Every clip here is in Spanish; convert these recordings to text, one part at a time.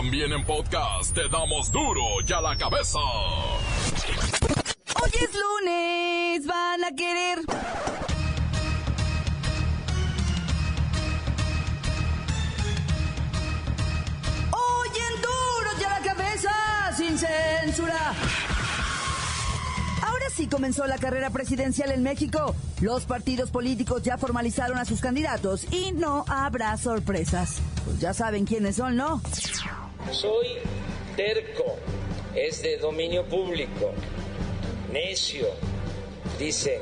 También en podcast te damos duro y a la cabeza. Hoy es lunes, van a querer. Hoy en duro y a la cabeza, sin censura. Ahora sí comenzó la carrera presidencial en México. Los partidos políticos ya formalizaron a sus candidatos y no habrá sorpresas. Pues ya saben quiénes son, ¿no? Soy terco, es de dominio público, necio, dicen,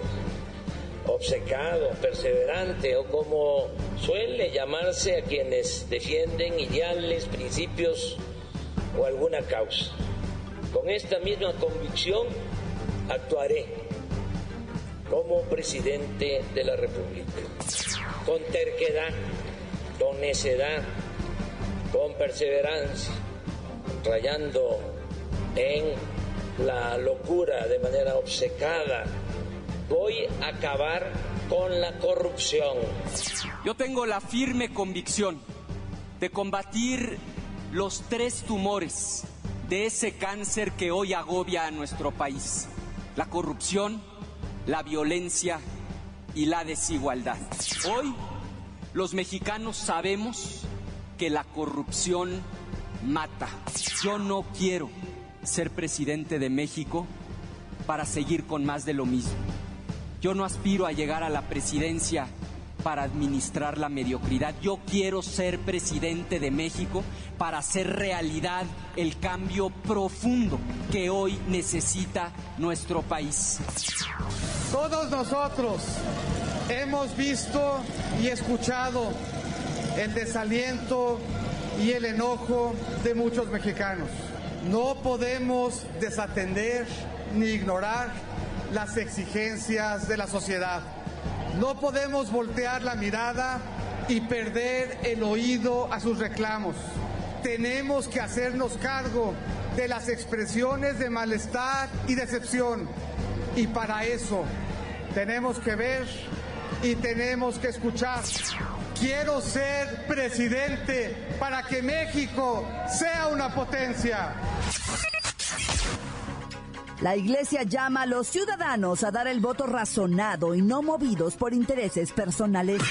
obcecado, perseverante o como suele llamarse a quienes defienden ideales, principios o alguna causa. Con esta misma convicción actuaré como presidente de la República, con terquedad, con necedad, con perseverancia, rayando en la locura de manera obcecada. Voy a acabar con la corrupción. Yo tengo la firme convicción de combatir los tres tumores de ese cáncer que hoy agobia a nuestro país. La corrupción, la violencia y la desigualdad. Hoy los mexicanos sabemos que la corrupción mata. Yo no quiero ser presidente de México para seguir con más de lo mismo. Yo no aspiro a llegar a la presidencia para administrar la mediocridad. Yo quiero ser presidente de México para hacer realidad el cambio profundo que hoy necesita nuestro país. Todos nosotros hemos visto y escuchado el desaliento y el enojo de muchos mexicanos. No podemos desatender ni ignorar las exigencias de la sociedad. No podemos voltear la mirada y perder el oído a sus reclamos. Tenemos que hacernos cargo de las expresiones de malestar y decepción. Y para eso tenemos que ver y tenemos que escuchar. Quiero ser presidente para que México sea una potencia. La iglesia llama a los ciudadanos a dar el voto razonado y no movidos por intereses personales.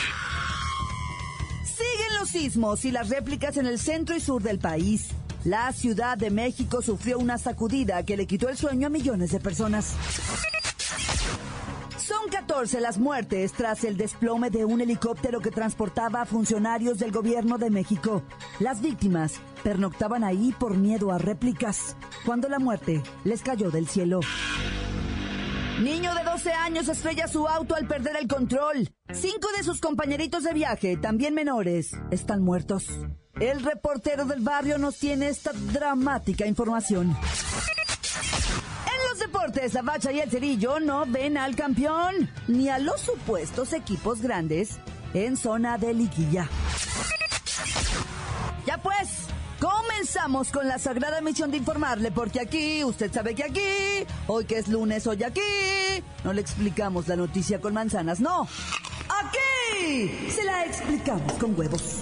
Siguen los sismos y las réplicas en el centro y sur del país. La Ciudad de México sufrió una sacudida que le quitó el sueño a millones de personas. Son 14 las muertes tras el desplome de un helicóptero que transportaba a funcionarios del gobierno de México. Las víctimas pernoctaban ahí por miedo a réplicas, cuando la muerte les cayó del cielo. Niño de 12 años estrella su auto al perder el control. Cinco de sus compañeritos de viaje, también menores, están muertos. El reportero del barrio nos tiene esta dramática información. Deportes, la Bacha y el Cerillo no ven al campeón ni a los supuestos equipos grandes en zona de liguilla. Ya pues, comenzamos con la sagrada misión de informarle, porque aquí, usted sabe que aquí, hoy que es lunes, hoy aquí, no le explicamos la noticia con manzanas, no. Aquí se la explicamos con huevos.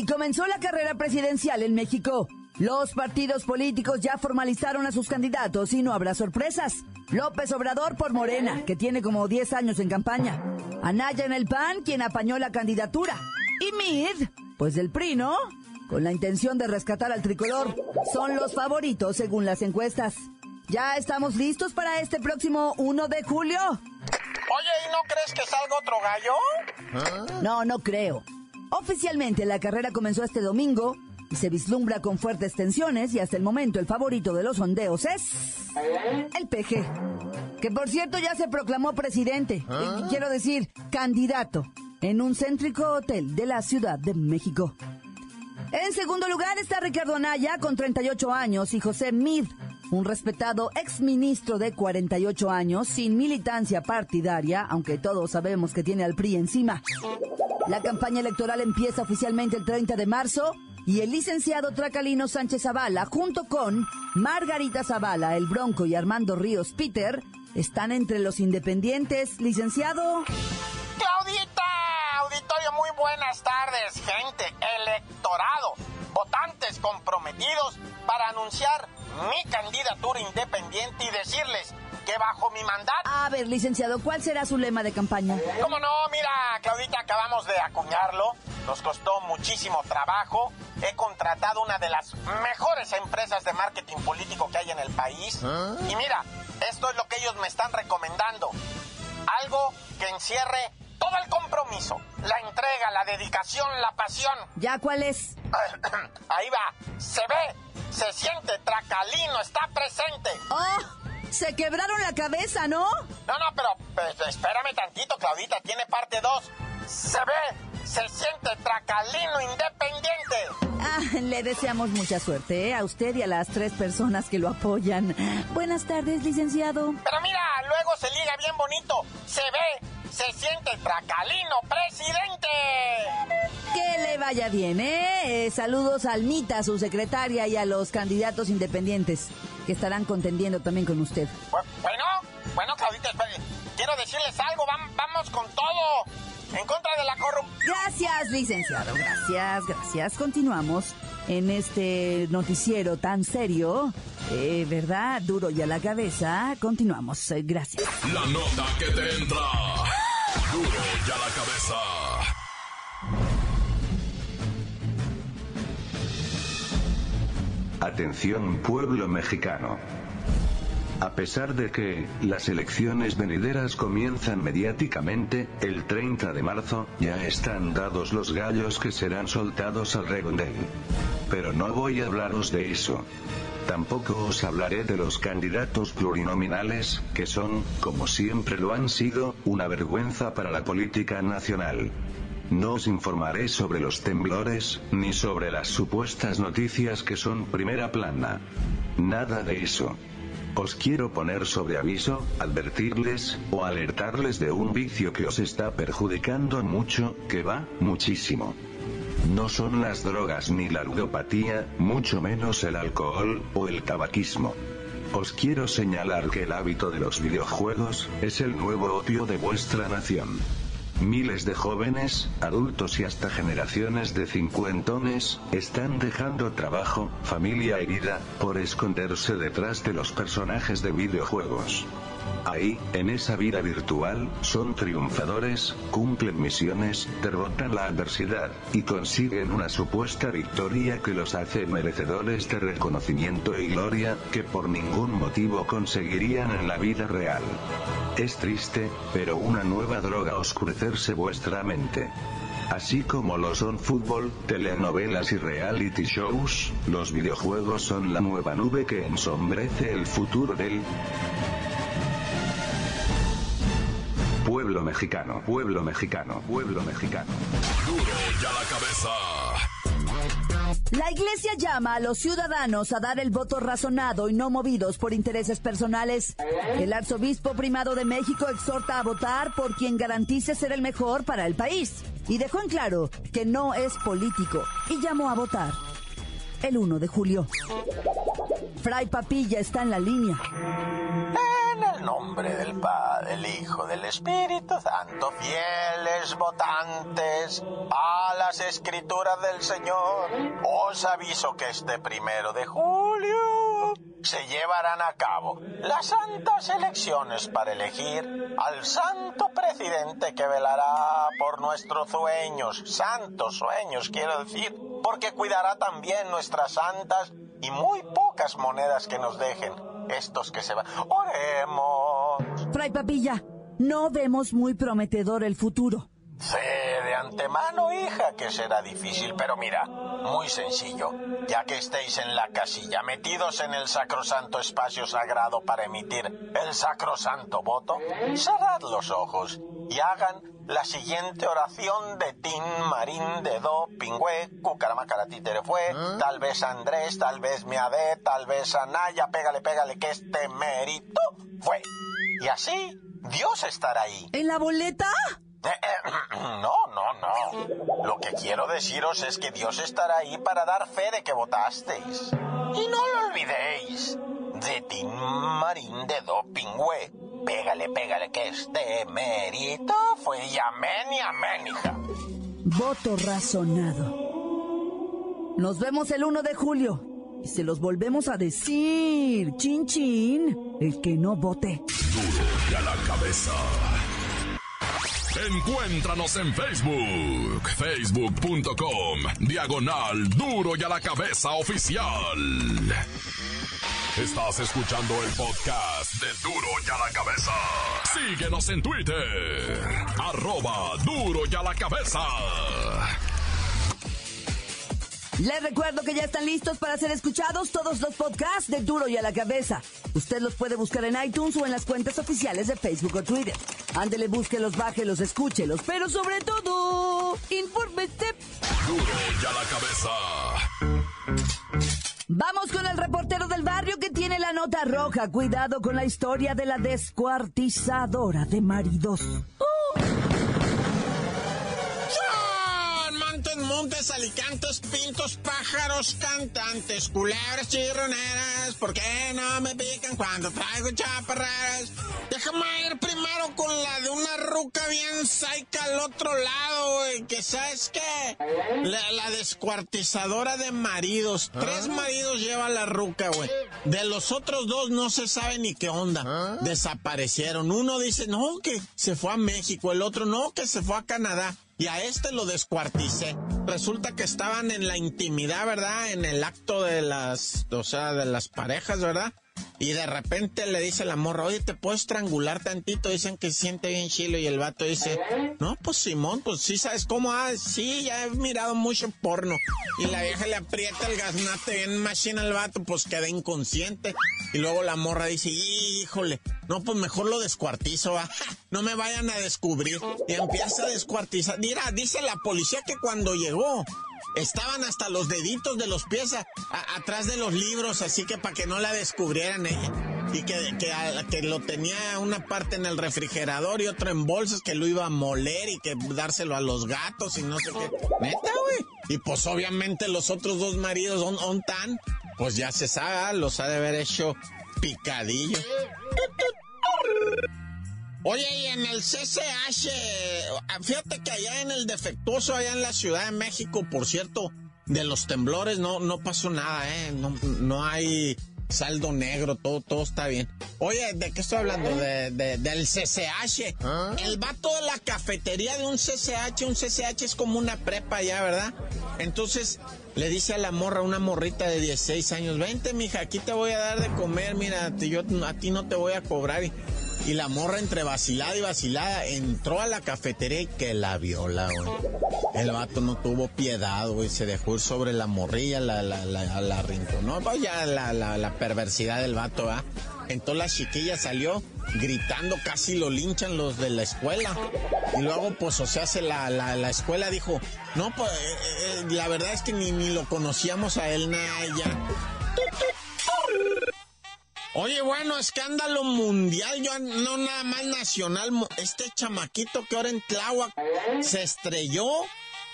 Sí, comenzó la carrera presidencial en México. Los partidos políticos ya formalizaron a sus candidatos y no habrá sorpresas. López Obrador por Morena, que tiene como 10 años en campaña. Anaya en el PAN, quien apañó la candidatura. Y Mid, pues del PRI, ¿no? Con la intención de rescatar al tricolor, son los favoritos según las encuestas. ¿Ya estamos listos para este próximo 1 de julio? Oye, ¿y no crees que salga otro gallo? No, no creo. Oficialmente la carrera comenzó este domingo y se vislumbra con fuertes tensiones y hasta el momento el favorito de los sondeos es el PG, que por cierto ya se proclamó presidente, y quiero decir candidato, en un céntrico hotel de la Ciudad de México. En segundo lugar está Ricardo Anaya con 38 años y José Mid, un respetado exministro de 48 años sin militancia partidaria, aunque todos sabemos que tiene al PRI encima. La campaña electoral empieza oficialmente el 30 de marzo y el licenciado Tracalino Sánchez Zavala, junto con Margarita Zavala, el Bronco y Armando Ríos Peter, están entre los independientes. Licenciado. Claudita, auditorio, muy buenas tardes, gente, electorado, votantes comprometidos para anunciar mi candidatura independiente y decirles que bajo mi mandato... A ver, licenciado, ¿cuál será su lema de campaña? ¿Cómo no? Mira, Claudita, acabamos de acuñarlo. Nos costó muchísimo trabajo. He contratado una de las mejores empresas de marketing político que hay en el país. Y mira, esto es lo que ellos me están recomendando. Algo que encierre todo el compromiso, la entrega, la dedicación, la pasión. ¿Ya cuál es? Ahí va. Se ve, se siente, Tracalino está presente. ¡Oh! Se quebraron la cabeza, ¿no? No, no, pero pues, espérame tantito, Claudita, tiene parte 2. Se ve, se siente Tracalino independiente. Ah, le deseamos mucha suerte ¿eh? a usted y a las tres personas que lo apoyan. Buenas tardes, licenciado. Pero mira, luego se liga bien bonito. Se ve, se siente Tracalino presidente. Que le vaya bien, ¿eh? Eh, Saludos a Almita, su secretaria, y a los candidatos independientes que estarán contendiendo también con usted. Bu- Bueno, bueno, Claudita, espere. quiero decirles algo. vam- Vamos con todo. En contra de la corrupción. Gracias, licenciado. Gracias, gracias. Continuamos en este noticiero tan serio. Eh, ¿Verdad? Duro y a la cabeza. Continuamos. Eh, gracias. La nota que te entra. Duro la cabeza. Atención pueblo mexicano. A pesar de que las elecciones venideras comienzan mediáticamente, el 30 de marzo, ya están dados los gallos que serán soltados al redondel. Pero no voy a hablaros de eso. Tampoco os hablaré de los candidatos plurinominales, que son, como siempre lo han sido, una vergüenza para la política nacional. No os informaré sobre los temblores, ni sobre las supuestas noticias que son primera plana. Nada de eso. Os quiero poner sobre aviso, advertirles, o alertarles de un vicio que os está perjudicando mucho, que va, muchísimo. No son las drogas ni la ludopatía, mucho menos el alcohol, o el tabaquismo. Os quiero señalar que el hábito de los videojuegos, es el nuevo opio de vuestra nación. Miles de jóvenes, adultos y hasta generaciones de cincuentones, están dejando trabajo, familia y vida, por esconderse detrás de los personajes de videojuegos. Ahí, en esa vida virtual, son triunfadores, cumplen misiones, derrotan la adversidad, y consiguen una supuesta victoria que los hace merecedores de reconocimiento y gloria, que por ningún motivo conseguirían en la vida real. Es triste, pero una nueva droga oscurecerse vuestra mente. Así como lo son fútbol, telenovelas y reality shows, los videojuegos son la nueva nube que ensombrece el futuro del pueblo mexicano, pueblo mexicano, pueblo mexicano. Duro ya la cabeza. La iglesia llama a los ciudadanos a dar el voto razonado y no movidos por intereses personales. El arzobispo primado de México exhorta a votar por quien garantice ser el mejor para el país. Y dejó en claro que no es político y llamó a votar el 1 de julio. Fray Papilla está en la línea. Nombre del Padre, del Hijo, del Espíritu Santo, fieles votantes a las escrituras del Señor, os aviso que este primero de julio se llevarán a cabo las santas elecciones para elegir al santo presidente que velará por nuestros sueños, santos sueños quiero decir, porque cuidará también nuestras santas y muy pocas monedas que nos dejen estos que se van. Oremos. Fray Papilla, no vemos muy prometedor el futuro. De antemano, hija, que será difícil, pero mira, muy sencillo. Ya que estéis en la casilla, metidos en el sacrosanto espacio sagrado para emitir el sacrosanto voto, cerrad los ojos y hagan la siguiente oración de Tin Marín de Do Pingüe, Cucaramacaratí fue, tal vez Andrés, tal vez Miade, tal vez Anaya, pégale, pégale que este mérito fue. Y así, Dios estará ahí. ¿En la boleta? Eh, eh, no, no, no. Lo que quiero deciros es que Dios estará ahí para dar fe de que votasteis. Y no lo olvidéis. De Tin Marín de Do Pingüe. Pégale, pégale que este mérito fue y amén y amén, hija. Voto razonado. Nos vemos el 1 de julio. Y se los volvemos a decir. Chin chin. El que no vote. Duro y a la cabeza. Encuéntranos en Facebook, facebook.com, diagonal duro y a la cabeza oficial. Estás escuchando el podcast de duro y a la cabeza. Síguenos en Twitter, arroba duro y a la cabeza. Les recuerdo que ya están listos para ser escuchados todos los podcasts de Duro y a la Cabeza. Usted los puede buscar en iTunes o en las cuentas oficiales de Facebook o Twitter. Ándele, búsquelos, bájelos, escúchelos, pero sobre todo, infórmese. Duro y a la cabeza. Vamos con el reportero del barrio que tiene la nota roja. Cuidado con la historia de la descuartizadora de maridos. Montes, montes, alicantes, pintos, pájaros, cantantes, culebras, chirroneras, ¿por qué no me pican cuando traigo chaparreras? Déjame ir primero con la de una ruca bien saica al otro lado, güey, que sabes qué? La, la descuartizadora de maridos. Tres maridos lleva la ruca, güey. De los otros dos no se sabe ni qué onda. Desaparecieron. Uno dice, no, que se fue a México. El otro, no, que se fue a Canadá y a este lo descuarticé. Resulta que estaban en la intimidad, ¿verdad? En el acto de las, o sea, de las parejas, ¿verdad? Y de repente le dice la morra, oye, ¿te puedo estrangular tantito? Dicen que se siente bien chilo y el vato dice, no, pues Simón, pues sí sabes cómo, ah, sí, ya he mirado mucho porno. Y la vieja le aprieta el gaznate bien machine al vato, pues queda inconsciente. Y luego la morra dice, híjole, no, pues mejor lo descuartizo. No me vayan a descubrir. Y empieza a descuartizar. Mira, dice la policía que cuando llegó, estaban hasta los deditos de los pies atrás de los libros, así que para que no la descubrieran ella. Y que, que lo tenía una parte en el refrigerador y otra en bolsas, que lo iba a moler y que dárselo a los gatos y no sé qué. Neta, güey. Y pues obviamente los otros dos maridos, on, on tan, pues ya se sabe, ah, los ha de haber hecho picadillo. Oye, y en el CCH, ah, fíjate que allá en el defectuoso, allá en la Ciudad de México, por cierto, de los temblores no, no pasó nada, ¿eh? No, no hay saldo negro, todo, todo está bien. Oye, ¿de qué estoy hablando? De, de- del CCH. El vato de la cafetería de un CCH, un CCH es como una prepa ya, ¿verdad? Entonces le dice a la morra, una morrita de 16 años, vente, mija, aquí te voy a dar de comer, mira, te- yo a ti no te voy a cobrar. Y, y la morra entre vacilada y vacilada entró a la cafetería y que la viola, güey. El vato no tuvo piedad, güey, se dejó ir sobre la morrilla, la, la, la, la arrinconó. Pues ya la, la, la perversidad del vato, ¿va? Entonces la chiquilla salió gritando, casi lo linchan los de la escuela. Y luego, pues, o sea, se la, la, la escuela dijo, no, pues, eh, eh, la verdad es que ni, ni lo conocíamos a él, nada, ya. Oye, bueno, escándalo mundial, yo no nada más nacional. Este chamaquito que ahora en Tláhuac se estrelló.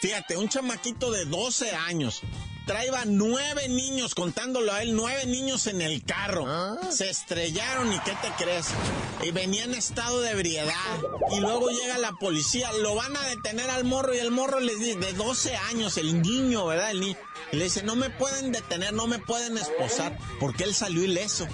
Fíjate, un chamaquito de 12 años. Traía nueve niños, contándolo a él, nueve niños en el carro. Se estrellaron y ¿qué te crees? Y venía en estado de ebriedad. Y luego llega la policía, lo van a detener al morro y el morro les dice, de 12 años, el niño, ¿verdad? El niño. Y le dice, no me pueden detener, no me pueden esposar, porque él salió ileso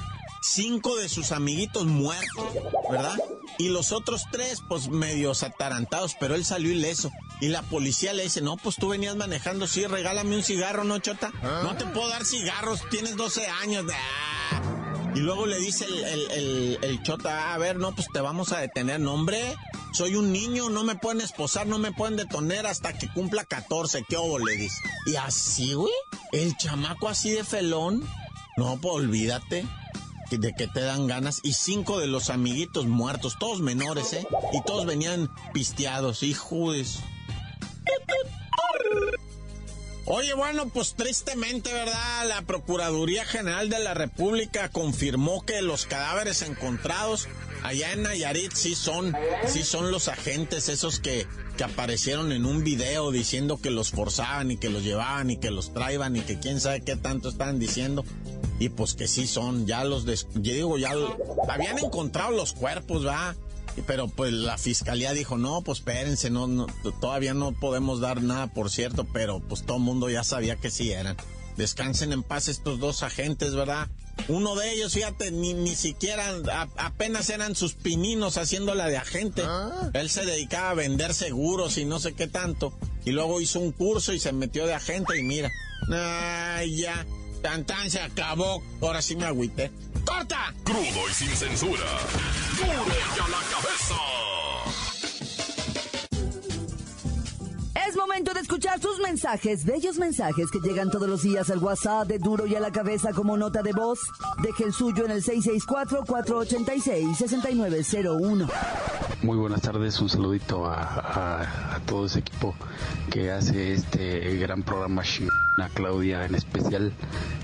cinco de sus amiguitos muertos, ¿verdad? Y los otros tres, pues medios atarantados, pero él salió ileso. Y la policía le dice, no, pues tú venías manejando, sí, regálame un cigarro, ¿no, Chota? No te puedo dar cigarros, tienes 12 años. Y luego le dice el, el- el- Chota, "Ah, a ver, no, pues te vamos a detener, no, hombre. Soy un niño, no me pueden esposar, no me pueden detener hasta que cumpla 14, ¿qué obo? Le dice. Y así, güey, el chamaco así de felón, no, pues olvídate. De que te dan ganas y cinco de los amiguitos muertos, todos menores, ¿eh? Y todos venían pisteados, hijos. Oye, bueno, pues tristemente, ¿verdad? La Procuraduría General de la República confirmó que los cadáveres encontrados allá en Nayarit sí son, sí son los agentes esos que, que aparecieron en un video diciendo que los forzaban y que los llevaban y que los traían y que quién sabe qué tanto estaban diciendo. Y pues que sí son, ya los, des, yo digo, ya habían encontrado los cuerpos, ¿va? Pero pues la fiscalía dijo, no, pues espérense, no, no, todavía no podemos dar nada, por cierto, pero pues todo el mundo ya sabía que sí eran. Descansen en paz estos dos agentes, ¿verdad? Uno de ellos, fíjate, ni, ni siquiera, apenas eran sus pininos haciéndola de agente. Ah. Él se dedicaba a vender seguros y no sé qué tanto. Y luego hizo un curso y se metió de agente y mira, ay, ya, tan tan se acabó. Ahora sí me agüité. ¡Corta! Crudo y sin censura. ¡Duro y a la cabeza! Es momento de escuchar sus mensajes, bellos mensajes que llegan todos los días al WhatsApp de Duro y a la cabeza como nota de voz. Deje el suyo en el 664-486-6901. Muy buenas tardes, un saludito a, todo ese equipo que hace este gran programa, a Claudia en especial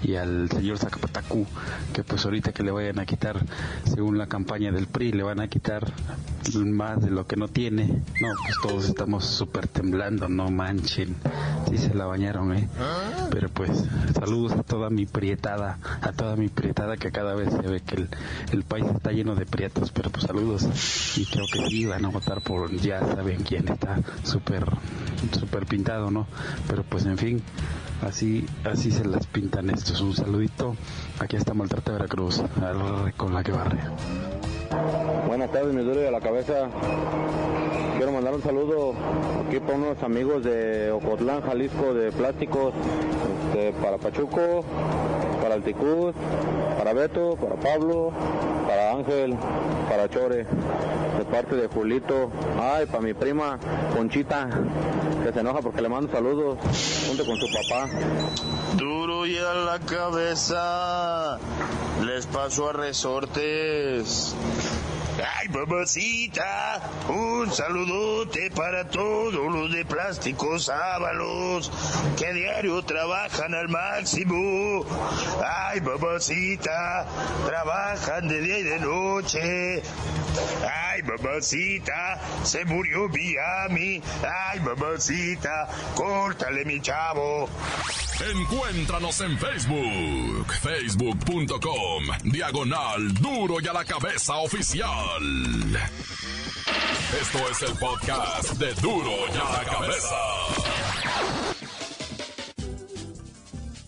y al señor Zacapatacu, que pues ahorita que le vayan a quitar, según la campaña del PRI, le van a quitar más de lo que no tiene. No, pues todos estamos súper temblando, no manchen, sí se la bañaron, ¿eh? Pero pues saludos a toda mi prietada, a toda mi prietada que cada vez se ve que el, país está lleno de prietos, pero pues saludos y creo que iban a votar por, ya saben quién está súper, súper pintado, ¿no? Pero pues en fin, así, así se las pintan estos. Un saludito, aquí está Maltrata Veracruz, con la que barre. Buenas tardes, mi duro de la cabeza. Quiero mandar un saludo aquí para unos amigos de Ocotlán, Jalisco, de plásticos, este, para Pachuco, Alticuz, para Beto, para Pablo, para Ángel, para Chore, de parte de Julito, ay, para mi prima Conchita, que se enoja porque le mando saludos, junto con su papá. Duro y a la cabeza, les paso a resortes. Ay, mamacita, un saludote para todos los de plásticos ábalos que diario trabajan al máximo. Ay, mamacita, trabajan de día y de noche. Ay, mamacita, se murió Miami. Ay, mamacita, córtale mi chavo. Encuéntranos en Facebook, facebook.com, diagonal duro y a la cabeza oficial. Esto es el podcast de duro y a la cabeza.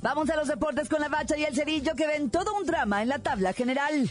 Vamos a los deportes con la bacha y el cerillo que ven todo un drama en la tabla general.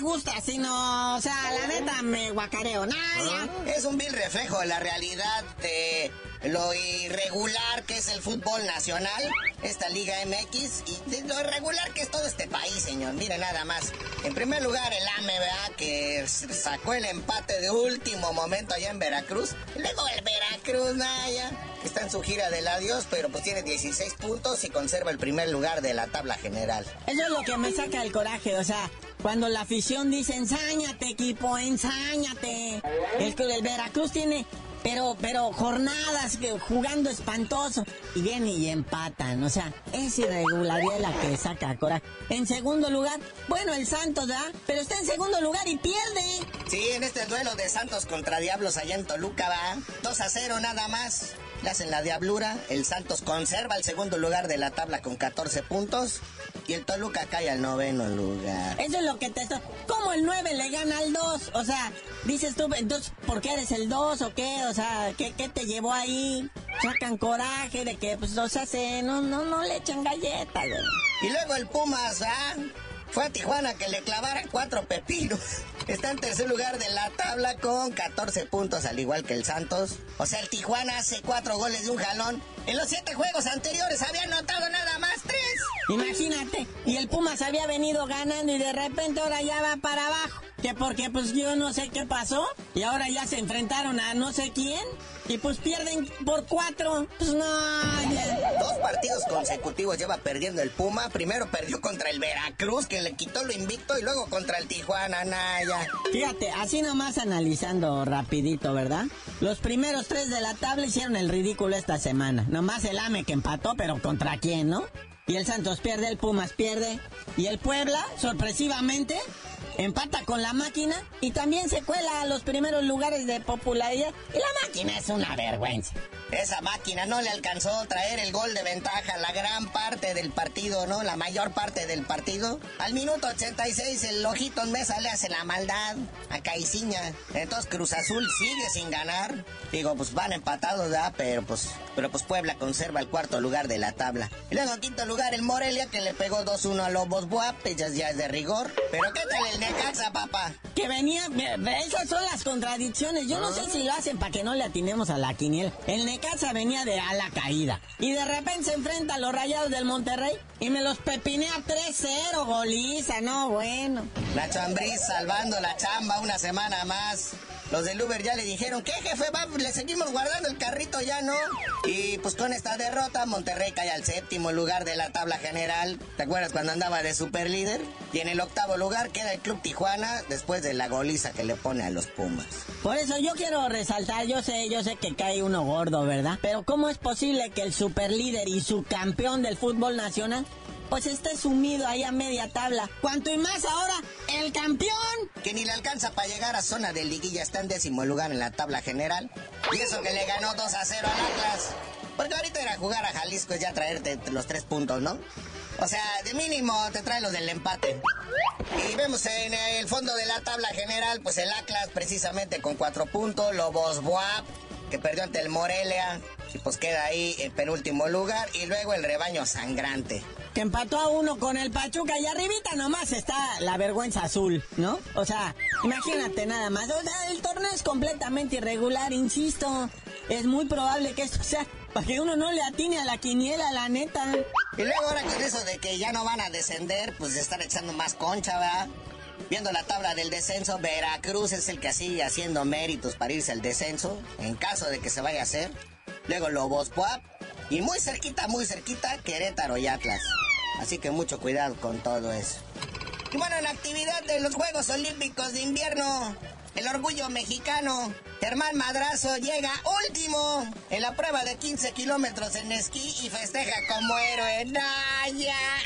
Gusta, sino, o sea, la neta me guacareo. Nada, Es un vil reflejo de la realidad de lo irregular que es el fútbol nacional, esta Liga MX, y de lo irregular que es todo este país, señor. Mire nada más. En primer lugar, el AMBA, que sacó el empate de último momento allá en Veracruz. Luego el Veracruz, Naya, que está en su gira del adiós, pero pues tiene 16 puntos y conserva el primer lugar de la tabla general. Eso es lo que me saca el coraje, o sea, cuando la afición dice, ensáñate, equipo, ensáñate. El el Veracruz tiene pero, pero jornadas jugando espantoso. Y vienen y empatan. O sea, es irregularidad la que saca Cora. En segundo lugar, bueno, el Santos, ¿da? Pero está en segundo lugar y pierde. Sí, en este duelo de Santos contra Diablos allá en Toluca va. 2 a 0 nada más. Le hacen la diablura. El Santos conserva el segundo lugar de la tabla con 14 puntos. Y el Toluca cae al noveno lugar. Eso es lo que te está... ¿Cómo el 9 le gana al 2? O sea, dices tú, entonces, ¿por qué eres el 2 o qué? O sea, ¿qué, ¿qué, te llevó ahí? Sacan coraje de que, pues, o sea, se, no, no, no le echan galletas, Y luego el Pumas, ¿ah? Fue a Tijuana que le clavaran cuatro pepinos. Está en tercer lugar de la tabla con 14 puntos, al igual que el Santos. O sea, el Tijuana hace cuatro goles de un jalón. En los siete juegos anteriores había anotado nada más tres. Imagínate. Y el Pumas había venido ganando y de repente ahora ya va para abajo. Que porque pues yo no sé qué pasó y ahora ya se enfrentaron a no sé quién y pues pierden por cuatro. Pues no. Dos partidos consecutivos lleva perdiendo el Puma. Primero perdió contra el Veracruz, que le quitó lo invicto, y luego contra el Tijuana, Naya. Fíjate, así nomás analizando rapidito, ¿verdad? Los primeros tres de la tabla hicieron el ridículo esta semana. Nomás el AME que empató, pero ¿contra quién, no? Y el Santos pierde, el Pumas pierde. Y el Puebla, sorpresivamente, empata con la máquina y también se cuela a los primeros lugares de popularidad. Y la máquina es una vergüenza. Esa máquina no le alcanzó a traer el gol de ventaja la gran parte del partido, ¿no? La mayor parte del partido. Al minuto 86 el ojito en mesa le hace la maldad a Caiciña. Entonces Cruz Azul sigue sin ganar. Digo, pues van empatados, ¿verdad? Pero pues, pero pues Puebla conserva el cuarto lugar de la tabla. Y luego en quinto lugar el Morelia que le pegó 2-1 a Lobos Buap, ya, ya es de rigor. Pero ¿qué tal el Necaxa, papá? Que venía, esas son las contradicciones. Yo no sé si lo hacen para que no le atinemos a la quiniela. El Necaxa venía de a la caída. Y de repente se enfrenta a los rayados del Monterrey y me los pepinea 3-0, goliza, no, bueno. La chambriz salvando la chamba una semana más. Los del Uber ya le dijeron, ¿qué jefe? Va, le seguimos guardando el carrito, ya no. Y pues con esta derrota, Monterrey cae al séptimo lugar de la tabla general. ¿Te acuerdas cuando andaba de super líder? Y en el octavo lugar queda el Club Tijuana después de la goliza que le pone a los Pumas. Por eso yo quiero resaltar, yo sé, yo sé que cae uno gordo, ¿verdad? Pero ¿cómo es posible que el super líder y su campeón del fútbol nacional pues esté sumido ahí a media tabla. Cuanto y más ahora, el campeón. Que ni le alcanza para llegar a zona de liguilla, está en décimo lugar en la tabla general. Y eso que le ganó 2 a 0 al Atlas. Porque ahorita era jugar a Jalisco es ya traerte los tres puntos, ¿no? O sea, de mínimo te trae los del empate. Y vemos en el fondo de la tabla general, pues el Atlas precisamente con cuatro puntos, Lobos Buap, que perdió ante el Morelia, y pues queda ahí en penúltimo lugar, y luego el rebaño sangrante que empató a uno con el Pachuca y arribita nomás está la vergüenza azul, ¿no? O sea, imagínate nada más. O sea, el torneo es completamente irregular, insisto. Es muy probable que esto sea para que uno no le atine a la quiniela, la neta. Y luego ahora con eso de que ya no van a descender, pues están echando más concha, ¿verdad? Viendo la tabla del descenso, Veracruz es el que sigue haciendo méritos para irse al descenso, en caso de que se vaya a hacer. Luego Lobos Puap, y muy cerquita, muy cerquita, Querétaro y Atlas. Así que mucho cuidado con todo eso. Y bueno, en actividad de los Juegos Olímpicos de Invierno, el orgullo mexicano, Germán Madrazo llega último en la prueba de 15 kilómetros en esquí y festeja como héroe.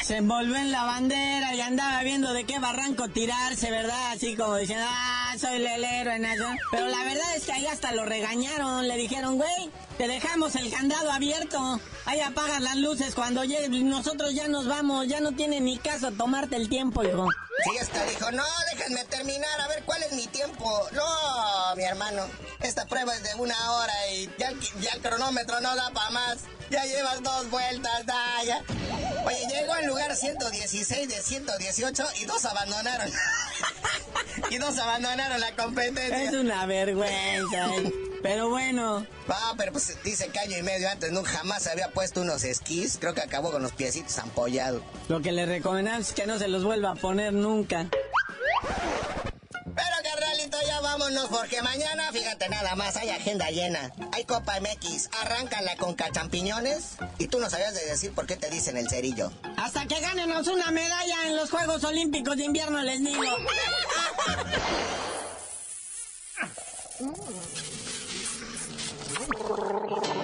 Se envolvió en la bandera y andaba viendo de qué barranco tirarse, ¿verdad? Así como diciendo, ah, soy el héroe nacional. Pero la verdad es que ahí hasta lo regañaron. Le dijeron, güey, te dejamos el candado abierto. Ahí apagas las luces cuando llegues. Nosotros ya nos vamos. Ya no tiene ni caso tomarte el tiempo, hijo. Sí, hasta dijo, no, déjenme terminar. A ver, ¿cuál es mi tiempo? No, mi hermano. Esta prueba es de una hora y ya, el cronómetro no da para más. Ya llevas dos vueltas, da, ya. Oye, llegó al lugar 116 de 118 y dos abandonaron. y dos abandonaron la competencia. Es una vergüenza. Pero bueno. Ah, pero pues dice que año y medio antes nunca jamás había puesto unos esquís. Creo que acabó con los piecitos ampollados. Lo que le recomendamos es que no se los vuelva a poner nunca. Vámonos porque mañana, fíjate nada más, hay agenda llena. Hay Copa MX, arráncala con cachampiñones y tú no sabías de decir por qué te dicen el cerillo. Hasta que ganenos una medalla en los Juegos Olímpicos de Invierno les digo.